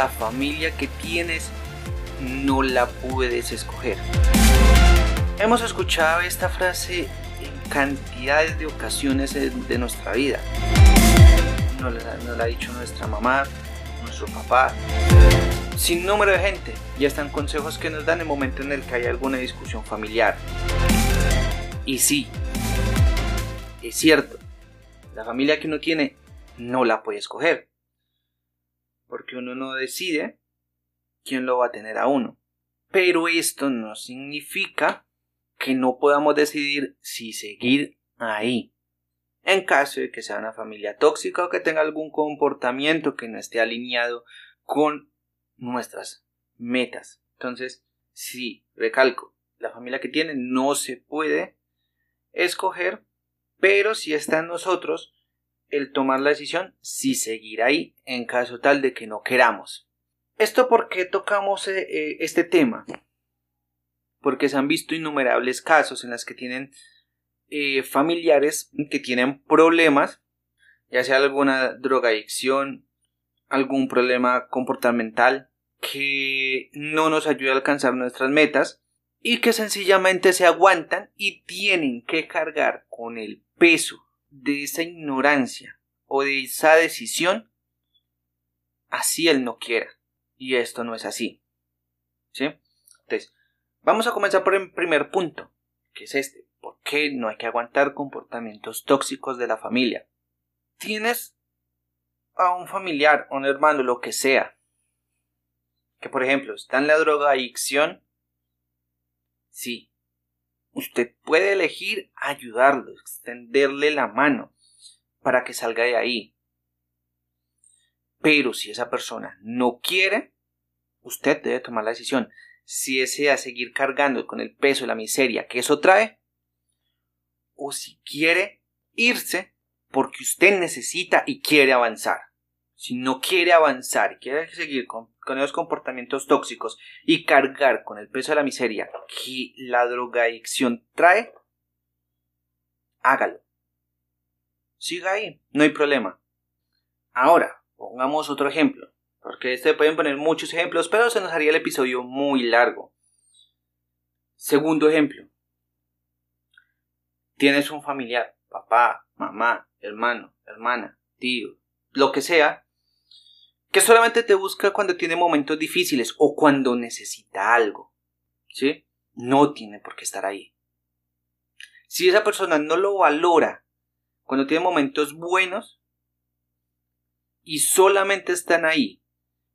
la familia que tienes no la puedes escoger. Hemos escuchado esta frase en cantidades de ocasiones de nuestra vida. Nos la, ha dicho nuestra mamá, nuestro papá, sin número de gente. Y están consejos que nos dan en el momento en el que hay alguna discusión familiar. Y sí, es cierto, la familia que uno tiene no la puede escoger. Porque uno no decide quién lo va a tener a uno. Pero esto no significa que no podamos decidir si seguir ahí. En caso de que sea una familia tóxica o que tenga algún comportamiento que no esté alineado con nuestras metas. Entonces, sí, recalco, la familia que tiene no se puede escoger, pero si está en nosotros el tomar la decisión si seguir ahí en caso tal de que no queramos. ¿Esto por qué tocamos eh, eh, este tema? Porque se han visto innumerables casos en los que tienen eh, familiares que tienen problemas, ya sea alguna drogadicción, algún problema comportamental que no nos ayuda a alcanzar nuestras metas y que sencillamente se aguantan y tienen que cargar con el peso de esa ignorancia o de esa decisión así él no quiera. Y esto no es así. ¿Sí? Entonces, vamos a comenzar por el primer punto, que es este. ¿Por qué no hay que aguantar comportamientos tóxicos de la familia? Tienes a un familiar, un hermano, lo que sea, que por ejemplo está en la drogadicción, sí, usted puede elegir ayudarlo, extenderle la mano para que salga de ahí. Pero si esa persona no quiere, usted debe tomar la decisión si desea seguir cargando con el peso y la miseria que eso trae, o si quiere irse porque usted necesita y quiere avanzar. Si no quiere avanzar quiere seguir con, con esos comportamientos tóxicos y cargar con el peso de la miseria que la drogadicción trae, hágalo. Siga ahí, no hay problema. Ahora, pongamos otro ejemplo, porque este pueden poner muchos ejemplos, pero se nos haría el episodio muy largo. Segundo ejemplo. Tienes un familiar, papá, mamá, hermano, hermana, tío, lo que sea, que solamente te busca cuando tiene momentos difíciles o cuando necesita algo. ¿Sí? No tiene por qué estar ahí. Si esa persona no lo valora cuando tiene momentos buenos y solamente están ahí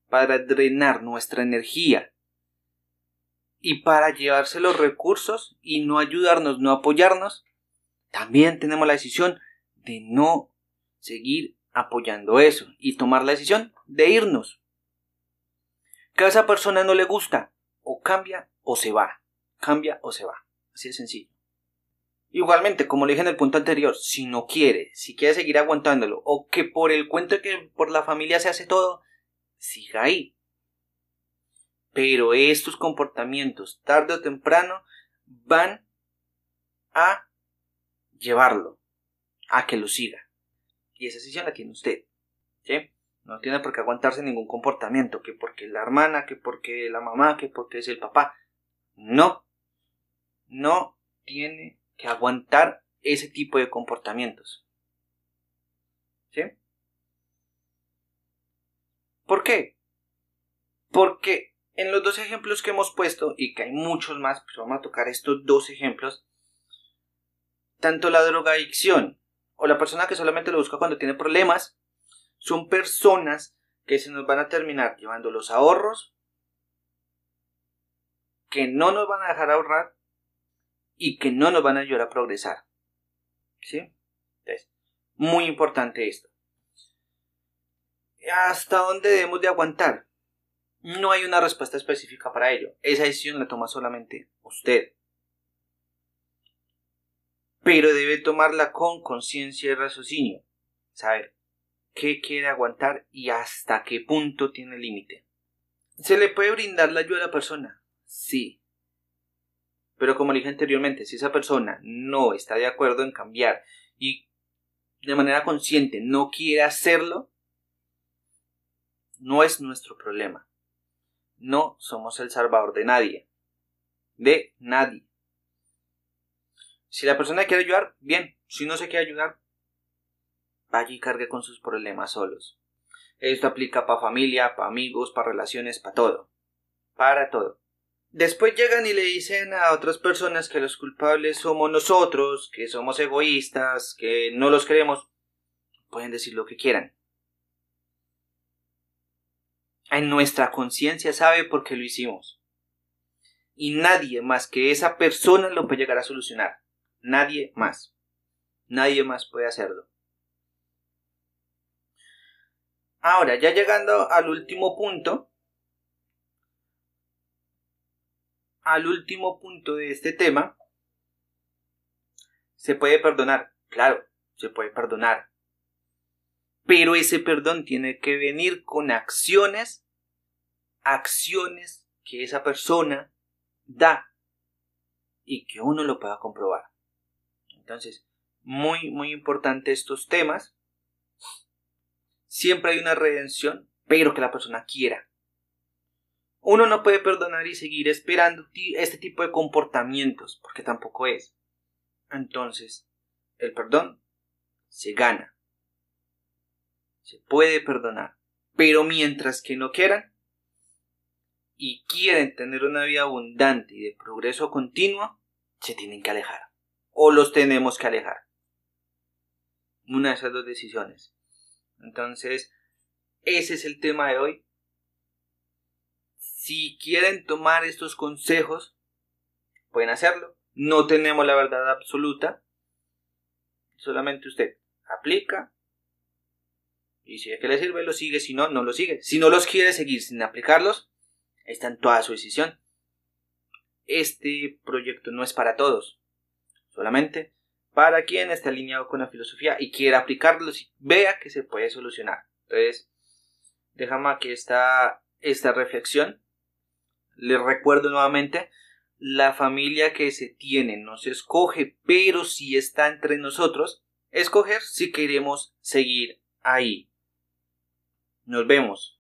para drenar nuestra energía y para llevarse los recursos y no ayudarnos, no apoyarnos, también tenemos la decisión de no seguir apoyando eso y tomar la decisión de irnos. Que a esa persona no le gusta, o cambia o se va. Cambia o se va. Así de sencillo. Igualmente, como le dije en el punto anterior, si no quiere, si quiere seguir aguantándolo, o que por el cuento que por la familia se hace todo, siga ahí. Pero estos comportamientos, tarde o temprano, van a llevarlo a que lo siga. Y esa decisión la tiene usted. ¿Sí? No tiene por qué aguantarse ningún comportamiento, que porque la hermana, que porque la mamá, que porque es el papá. No. No tiene que aguantar ese tipo de comportamientos. ¿Sí? ¿Por qué? Porque en los dos ejemplos que hemos puesto, y que hay muchos más, pero vamos a tocar estos dos ejemplos, tanto la drogadicción o la persona que solamente lo busca cuando tiene problemas, son personas que se nos van a terminar llevando los ahorros, que no nos van a dejar ahorrar y que no nos van a ayudar a progresar. ¿Sí? Entonces, muy importante esto. ¿Hasta dónde debemos de aguantar? No hay una respuesta específica para ello. Esa decisión la toma solamente usted pero debe tomarla con conciencia y raciocinio. Saber qué quiere aguantar y hasta qué punto tiene límite. ¿Se le puede brindar la ayuda a la persona? Sí. Pero como dije anteriormente, si esa persona no está de acuerdo en cambiar y de manera consciente no quiere hacerlo, no es nuestro problema. No somos el salvador de nadie. De nadie. Si la persona quiere ayudar, bien. Si no se quiere ayudar, vaya y cargue con sus problemas solos. Esto aplica para familia, para amigos, para relaciones, para todo. Para todo. Después llegan y le dicen a otras personas que los culpables somos nosotros, que somos egoístas, que no los queremos. Pueden decir lo que quieran. En nuestra conciencia sabe por qué lo hicimos. Y nadie más que esa persona lo puede llegar a solucionar. Nadie más. Nadie más puede hacerlo. Ahora, ya llegando al último punto, al último punto de este tema, se puede perdonar, claro, se puede perdonar. Pero ese perdón tiene que venir con acciones, acciones que esa persona da y que uno lo pueda comprobar. Entonces, muy, muy importante estos temas. Siempre hay una redención, pero que la persona quiera. Uno no puede perdonar y seguir esperando este tipo de comportamientos, porque tampoco es. Entonces, el perdón se gana. Se puede perdonar. Pero mientras que no quieran y quieren tener una vida abundante y de progreso continuo, se tienen que alejar. O los tenemos que alejar. Una de esas dos decisiones. Entonces, ese es el tema de hoy. Si quieren tomar estos consejos, pueden hacerlo. No tenemos la verdad absoluta. Solamente usted aplica. Y si es que le sirve, lo sigue. Si no, no lo sigue. Si no los quiere seguir sin aplicarlos, está en toda su decisión. Este proyecto no es para todos. Solamente para quien está alineado con la filosofía y quiera aplicarlos y vea que se puede solucionar. Entonces, déjame aquí esta, esta reflexión les recuerdo nuevamente, la familia que se tiene no se escoge, pero si está entre nosotros, escoger si queremos seguir ahí. Nos vemos.